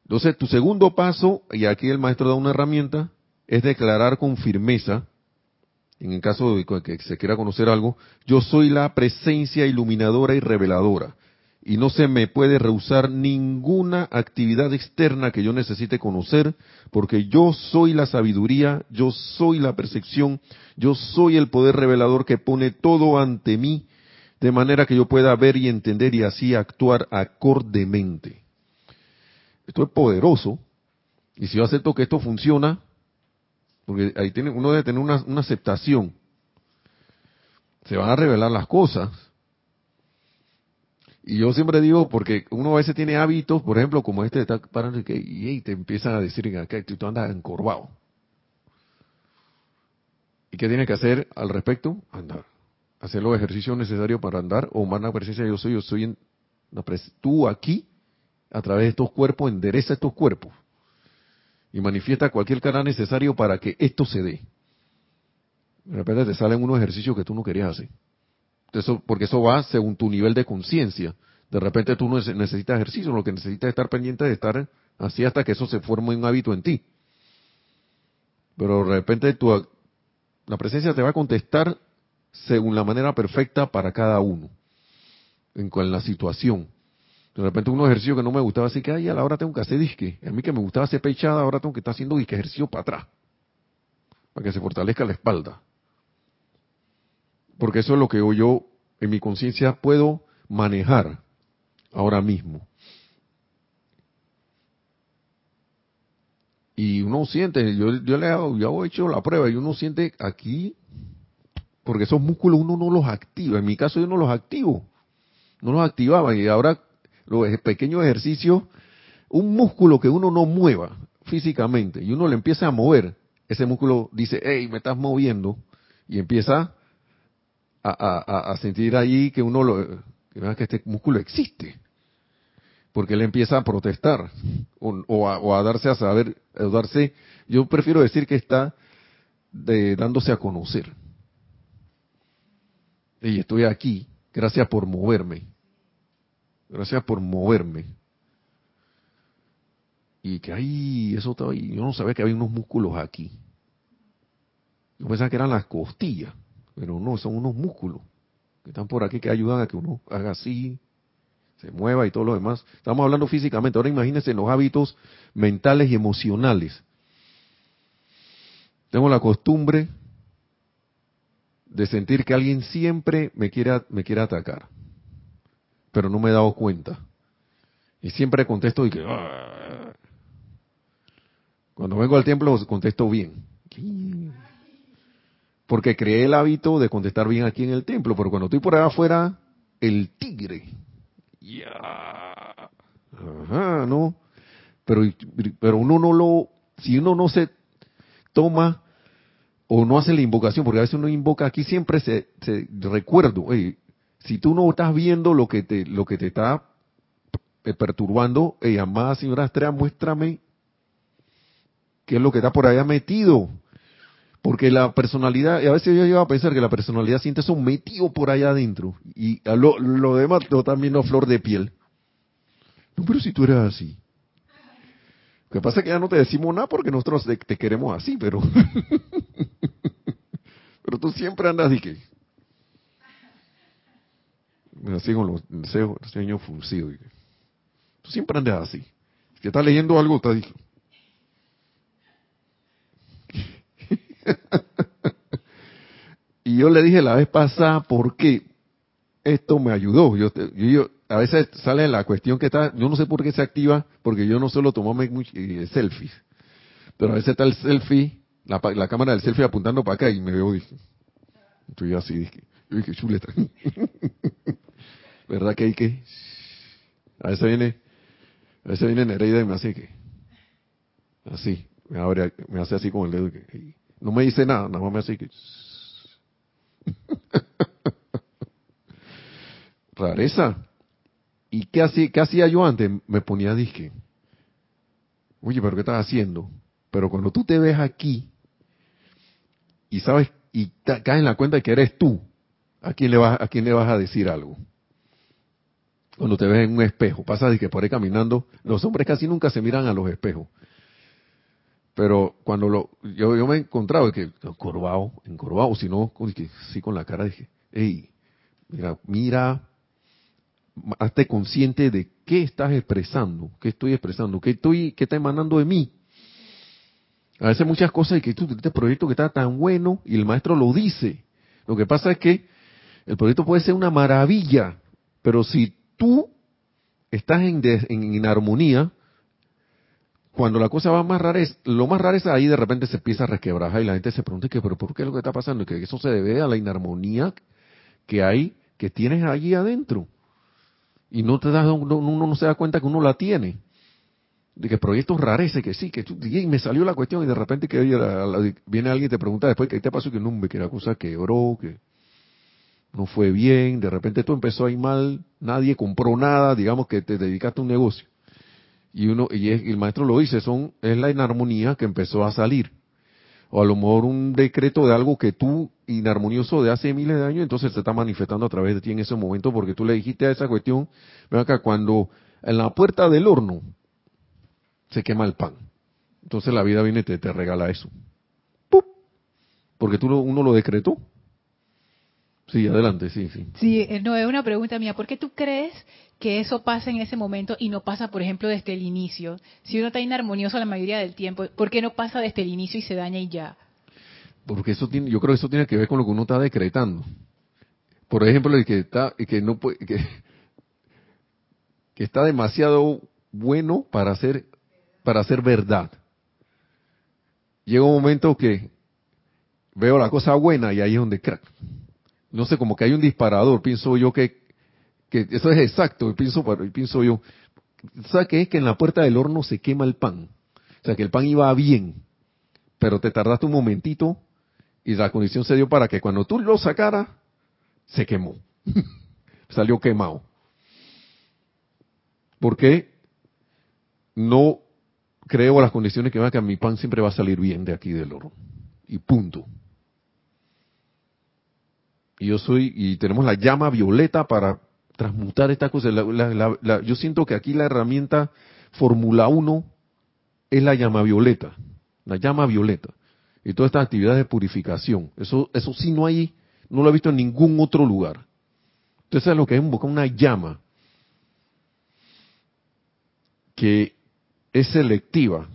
Entonces, tu segundo paso, y aquí el maestro da una herramienta, es declarar con firmeza, en el caso de que se quiera conocer algo, yo soy la presencia iluminadora y reveladora, y no se me puede rehusar ninguna actividad externa que yo necesite conocer, porque yo soy la sabiduría, yo soy la percepción, yo soy el poder revelador que pone todo ante mí, de manera que yo pueda ver y entender y así actuar acordemente. Esto es poderoso, y si yo acepto que esto funciona, porque ahí tiene, uno debe tener una, aceptación, se van a revelar las cosas, y yo siempre digo, porque uno a veces tiene hábitos, por ejemplo, como este estar parando y, te empiezan a decir que tú andas encorvado. ¿Y qué tienes que hacer al respecto? Andar. Hacer los ejercicios necesarios para andar, o más la presencia yo soy, yo soy en, tú aquí, a través de estos cuerpos, endereza estos cuerpos. Y manifiesta cualquier canal necesario para que esto se dé. De repente te salen unos ejercicios que tú no querías hacer. Eso, porque eso va según tu nivel de conciencia. De repente tú no necesitas ejercicio, lo que necesitas es estar pendiente de estar así hasta que eso se forme un hábito en ti. Pero de repente tu, la presencia te va a contestar según la manera perfecta para cada uno, en, en la situación. De repente un ejercicio que no me gustaba, así que ay, a la hora tengo que hacer disque. A mí que me gustaba hacer pechada, ahora tengo que estar haciendo disque ejercicio para atrás, para que se fortalezca la espalda porque eso es lo que yo en mi conciencia puedo manejar ahora mismo. Y uno siente, yo, yo le hago, yo he hecho la prueba y uno siente aquí, porque esos músculos uno no los activa. En mi caso yo no los activo, no los activaba y ahora los pequeños ejercicios, un músculo que uno no mueva físicamente y uno le empieza a mover, ese músculo dice, hey, me estás moviendo y empieza a, sentir ahí que uno lo, que, este músculo existe. Porque él empieza a protestar o, a, darse a saber, a darse, yo prefiero decir que está de, dándose a conocer. Y estoy aquí, gracias por moverme. Gracias por moverme. Y que ahí, eso estaba ahí. Yo no sabía que había unos músculos aquí. Yo pensaba que eran las costillas. Pero no, son unos músculos que están por aquí que ayudan a que uno haga así, se mueva y todo lo demás. Estamos hablando físicamente. Ahora imagínense los hábitos mentales y emocionales. Tengo la costumbre de sentir que alguien siempre me quiere, me quiere atacar, pero no me he dado cuenta. Y siempre contesto y que... Ah". Cuando vengo al templo contesto bien porque creé el hábito de contestar bien aquí en el templo, pero cuando estoy por allá afuera, el tigre. Ya. Ajá, ¿no? Pero, pero uno no lo, si uno no se toma o no hace la invocación, porque a veces uno invoca aquí siempre se, se recuerdo, si tú no estás viendo lo que te, lo que te está perturbando, hey, amada señora Estrella, muéstrame qué es lo que está por allá metido porque la personalidad, y a veces yo llego a pensar que la personalidad siente eso metido por allá adentro. Y lo, lo demás lo también no flor de piel. No, pero si tú eras así. Lo que pasa es que ya no te decimos nada porque nosotros te, queremos así, pero. pero tú siempre andas y que. Así con los sueños fruncidos. Tú siempre andas así. Si estás leyendo algo, te dicho y yo le dije la vez pasada por qué esto me ayudó. Yo, yo, a veces sale la cuestión que está, yo no sé por qué se activa, porque yo no suelo tomarme eh, selfies, pero a veces está el selfie, la, la, cámara del selfie apuntando para acá y me veo, dije, estoy así, dije, yo dije, chuleta. ¿Verdad que hay que? A veces viene, a veces viene Nereida y me hace que, así, me abre, me hace así con el dedo que, no me dice nada, nada más me hace que... Rareza. ¿Y qué hacía, qué hacía yo antes? Me ponía disque. Oye, pero ¿qué estás haciendo? Pero cuando tú te ves aquí y sabes y caes en la cuenta de que eres tú, ¿a quién le vas, a quién le vas a decir algo? Cuando te ves en un espejo, pasa de que por ahí caminando, los hombres casi nunca se miran a los espejos. Pero cuando lo, yo, yo me he encontrado de que encorvado, encorvado, si no, sí con la cara dije, hey, mira, mira, hazte consciente de qué estás expresando, qué estoy expresando, qué estoy, qué está emanando de mí. A veces muchas cosas y que tú, este proyecto que está tan bueno y el maestro lo dice. Lo que pasa es que el proyecto puede ser una maravilla, pero si tú estás en, armonía, cuando la cosa va más rara es, lo más raro es ahí de repente se empieza a resquebrajar y la gente se pregunta que, pero ¿por qué es lo que está pasando? Que eso se debe a la inarmonía que hay, que tienes allí adentro. Y no te das, uno, no se da cuenta que uno la tiene. De que proyectos rarece, que sí, que y me salió la cuestión y de repente que viene alguien y te pregunta después que te pasó que no, que la cosa quebró, que no fue bien, de repente todo empezó a ir mal, nadie compró nada, digamos que te dedicaste a un negocio. Y uno y, el maestro lo dice, son es la inarmonía que empezó a salir. O a lo mejor un decreto de algo que tú inarmonioso de hace miles de años, entonces se está manifestando a través de ti en ese momento porque tú le dijiste a esa cuestión, ven acá, cuando en la puerta del horno se quema el pan. Entonces la vida viene y te, te regala eso. Porque tú uno lo decretó. Sí, adelante, sí, sí. Sí, eh, no, es una pregunta mía. ¿Por qué tú crees que eso pasa en ese momento y no pasa, por ejemplo, desde el inicio? Si uno está inarmonioso la mayoría del tiempo, ¿por qué no pasa desde el inicio y se daña y ya? Porque eso tiene, yo creo que eso tiene que ver con lo que uno está decretando. Por ejemplo, el que está, que no puede, que, que está demasiado bueno para ser, para ser verdad. Llega un momento que veo la cosa buena y ahí es donde crack. No sé, como que hay un disparador, pienso yo que, eso es exacto, pienso, pienso yo. ¿Sabes qué es? Que en la puerta del horno se quema el pan. O sea, que el pan iba bien, pero te tardaste un momentito y la condición se dio para que cuando tú lo sacaras, se quemó. Salió quemado. Porque no creo las condiciones que van que mi pan siempre va a salir bien de aquí del oro. Y punto. Y yo soy, y tenemos la llama violeta para transmutar esta cosa. yo siento que aquí la herramienta Fórmula 1 es la llama violeta. La llama violeta y todas estas actividades de purificación. Eso, eso sí no hay, no lo he visto en ningún otro lugar. Entonces es lo que es invocar una llama que es selectiva,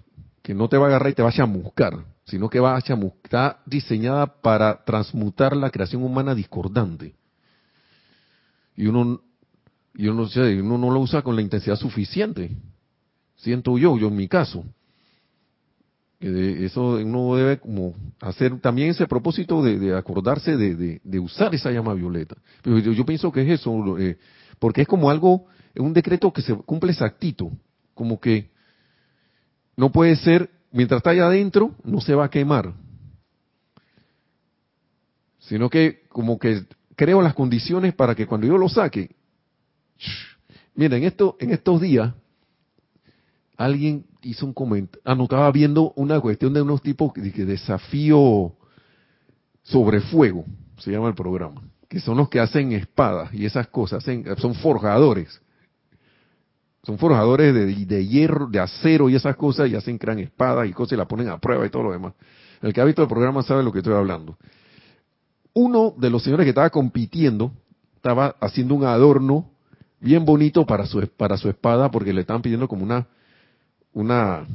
que no te va a agarrar y te va a chamuscar, sino que va a está diseñada para transmutar la creación humana discordante. Y uno, y uno, no lo usa con la intensidad suficiente. Siento yo, yo en mi caso eso uno debe como hacer también ese propósito de, acordarse de, usar esa llama violeta. Pero yo, pienso que es eso, eh, porque es como algo, un decreto que se cumple exactito, como que no puede ser, mientras está allá adentro, no se va a quemar, sino que como que creo las condiciones para que cuando yo lo saque, miren, esto, en estos días, alguien hizo un comentario, ah, no, viendo una cuestión de unos tipos de desafío sobre fuego, se llama el programa, que son los que hacen espadas y esas cosas, son forjadores. Son forjadores de, hierro, de acero y esas cosas y hacen gran espadas y cosas y la ponen a prueba y todo lo demás. El que ha visto el programa sabe lo que estoy hablando. Uno de los señores que estaba compitiendo estaba haciendo un adorno bien bonito para su, para su espada porque le estaban pidiendo como una una,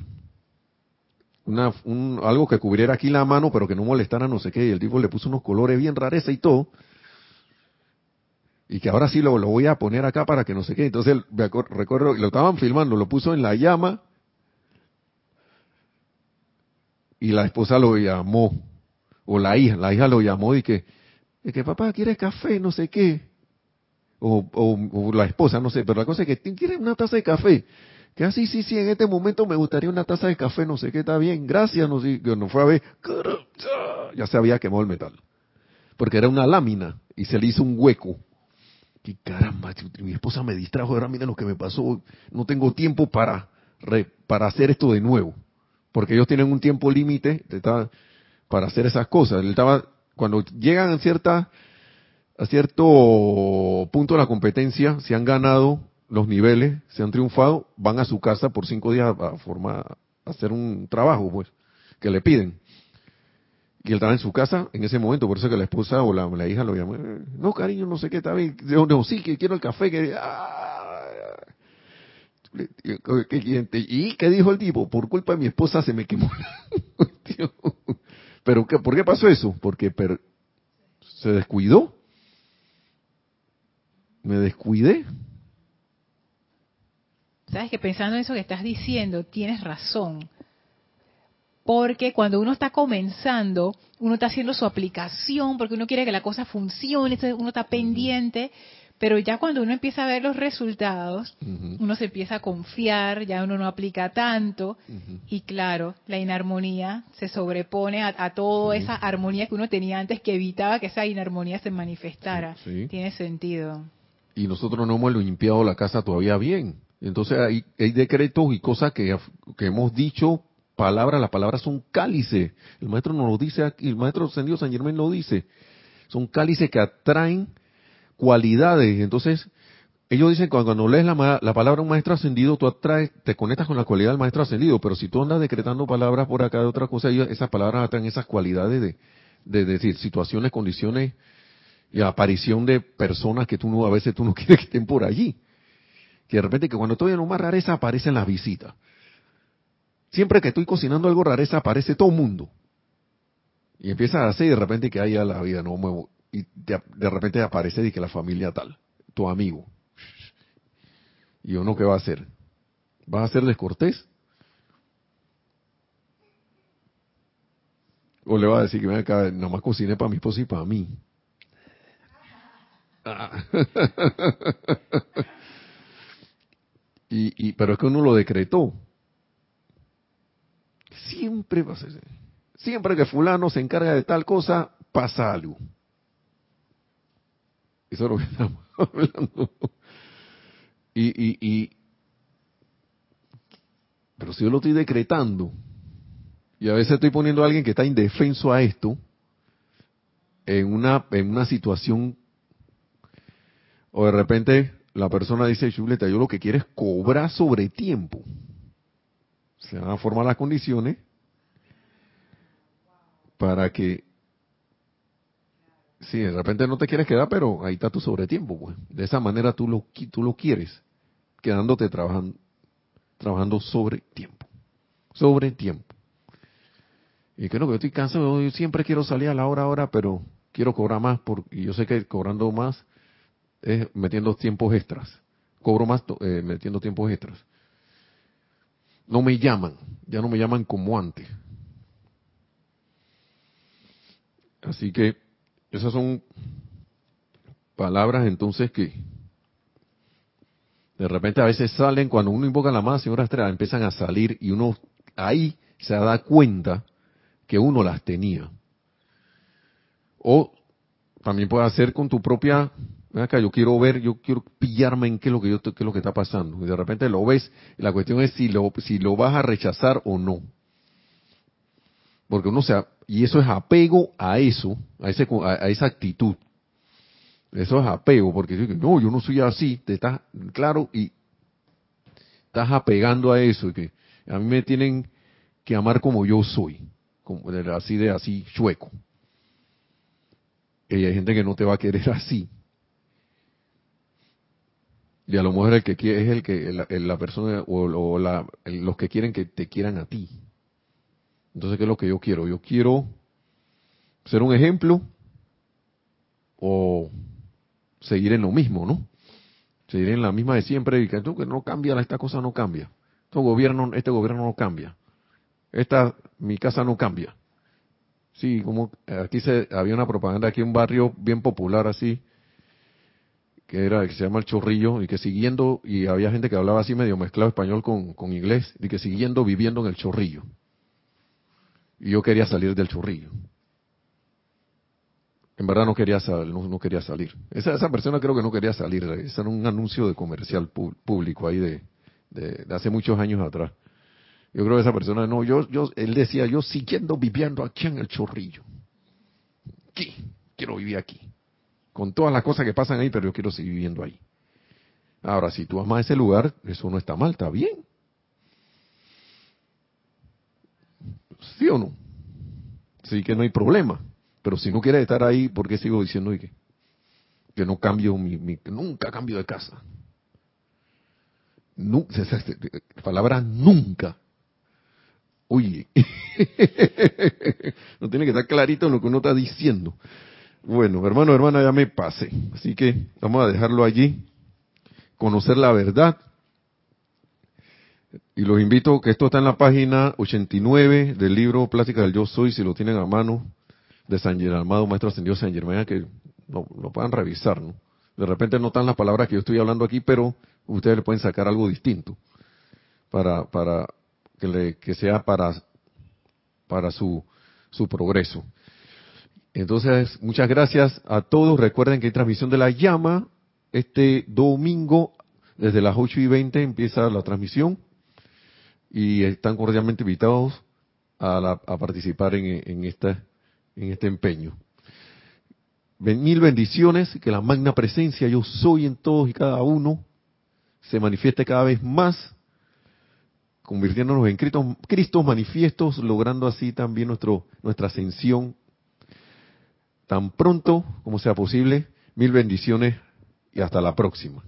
una un, algo que cubriera aquí la mano, pero que no molestara no sé qué, y el tipo le puso unos colores bien rareza y todo, y que ahora sí lo, lo voy a poner acá para que no sé qué. Entonces, recuerdo, lo estaban filmando, lo puso en la llama, y la esposa lo llamó, o la hija, la hija lo llamó y que, y que papá, quiere café? No sé qué. O, o, la esposa, no sé, pero la cosa es que quiere una taza de café. Que así, ah, sí, sí, en este momento me gustaría una taza de café, no sé qué, está bien, gracias, no sé, no fue a ver, ya se había quemado el metal. Porque era una lámina y se le hizo un hueco. Que caramba, mi esposa me distrajo, ahora mira lo que me pasó, no tengo tiempo para, para hacer esto de nuevo. Porque ellos tienen un tiempo límite para hacer esas cosas. Estaba cuando llegan a cierta a cierto punto de la competencia, se han ganado los niveles, se han triunfado, van a su casa por cinco días a, formar, hacer un trabajo, pues, que le piden. Y él estaba en su casa en ese momento, por eso que la esposa o la, hija lo llama, no cariño, no sé qué, está bien, no, sí, que quiero el café, que... Ah". ¿Y qué dijo el tipo? Por culpa de mi esposa se me quemó. ¿Pero qué, por qué pasó eso? Porque se descuidó. Me descuidé. Sabes que pensando en eso que estás diciendo, tienes razón. Porque cuando uno está comenzando, uno está haciendo su aplicación, porque uno quiere que la cosa funcione, uno está pendiente, pero ya cuando uno empieza a ver los resultados, uno se empieza a confiar, ya uno no aplica tanto, y claro, la inarmonía se sobrepone a, toda esa armonía que uno tenía antes que evitaba que esa inarmonía se manifestara. Tiene sentido. Y nosotros no hemos limpiado la casa todavía bien. Entonces hay, hay decretos y cosas que, que hemos dicho, palabras, las palabras son cálices. El maestro nos lo dice aquí, el maestro Ascendido San Germán lo dice. Son cálices que atraen cualidades. Entonces, ellos dicen que cuando lees la, la palabra un maestro ascendido, tú atraes, te conectas con la cualidad del maestro ascendido, pero si tú andas decretando palabras por acá de otra cosa, esas palabras atraen esas cualidades de, de, decir situaciones, condiciones y aparición de personas que tú no, a veces tú no quieres que estén por allí. Que de repente que cuando estoy en más rareza aparecen las visitas. Siempre que estoy cocinando algo rareza aparece todo mundo. Y empieza a hacer y de repente que haya la vida, no muevo. Y de, repente aparece y que la familia tal, tu amigo. ¿Y uno qué va a hacer? ¿Vas a ser descortés? ¿O le va a decir que me acá, nomás cocine para mi esposa y para mí? Y, pero es que uno lo decretó. Siempre va a ser. Siempre que fulano se encarga de tal cosa, pasa algo. Eso es lo que estamos hablando. Y, y, y, pero si yo lo estoy decretando, y a veces estoy poniendo a alguien que está indefenso a esto, en una, en una situación, o de repente la persona dice, chuleta, yo lo que quiero es cobrar sobre tiempo. Se van a formar las condiciones para que, si de repente no te quieres quedar, pero ahí está tu sobretiempo, pues. De esa manera tú lo, tú lo quieres, quedándote trabajando, trabajando sobre tiempo. Sobre tiempo. Y creo que yo estoy cansado, yo siempre quiero salir a la hora ahora, pero quiero cobrar más, porque yo sé que cobrando más es metiendo tiempos extras. Cobro más eh, metiendo tiempos extras. No me llaman, ya no me llaman como antes. Así que esas son palabras entonces que de repente a veces salen cuando uno invoca la más señora estrella, empiezan a salir y uno ahí se da cuenta que uno las tenía. O también puede hacer con tu propia acá, yo quiero ver, yo quiero pillarme en qué es lo que yo qué es lo que está pasando. Y de repente lo ves, la cuestión es si lo si lo vas a rechazar o no. Porque uno se y eso es apego a eso, a ese a, esa actitud. Eso es apego, porque no, yo no soy así, te estás claro y estás apegando a eso y que a mí me tienen que amar como yo soy, como así de así chueco. Y hay gente que no te va a querer así. Y a lo mejor el que quiere es el que la, persona o, la, los que quieren que te quieran a ti. Entonces, ¿qué es lo que yo quiero? Yo quiero ser un ejemplo o seguir en lo mismo, ¿no? Seguir en la misma de siempre y que, que no cambia, esta cosa no cambia. Este gobierno, este gobierno no cambia. Esta, mi casa no cambia. Sí, como aquí se, había una propaganda aquí un barrio bien popular así, que era que se llama el chorrillo y que siguiendo y había gente que hablaba así medio mezclado español con, con inglés y que siguiendo viviendo en el chorrillo. Y yo quería salir del chorrillo. En verdad no quería no, no, quería salir. Esa, esa persona creo que no quería salir. Ese era un anuncio de comercial público ahí de, de, hace muchos años atrás. Yo creo que esa persona no yo yo él decía yo siguiendo viviendo aquí en el chorrillo. Aquí, quiero vivir aquí. Con todas las cosas que pasan ahí, pero yo quiero seguir viviendo ahí. Ahora, si tú amas ese lugar, eso no está mal, está bien. ¿Sí o no? Sí que no hay problema. Pero si no quieres estar ahí, ¿por qué sigo diciendo que, que no cambio mi, nunca cambio de casa? No, palabra nunca. Oye, no tiene que estar clarito lo que uno está diciendo. Bueno, hermano, hermana, ya me pasé. Así que vamos a dejarlo allí. Conocer la verdad. Y los invito, que esto está en la página 89 del libro Plástica del Yo Soy, si lo tienen a mano, de San Germán, Maestro Ascendido San Germán, que lo, lo, puedan revisar, ¿no? De repente no están las palabras que yo estoy hablando aquí, pero ustedes le pueden sacar algo distinto para, para que, le, que sea para, para su, su progreso. Entonces, muchas gracias a todos. Recuerden que hay transmisión de la llama. Este domingo, desde las 8 y 20, empieza la transmisión. Y están cordialmente invitados a, a participar en, esta, este empeño. Mil bendiciones, que la magna presencia yo soy en todos y cada uno se manifieste cada vez más, convirtiéndonos en Cristos, manifiestos, logrando así también nuestro, nuestra ascensión tan pronto como sea posible. Mil bendiciones y hasta la próxima.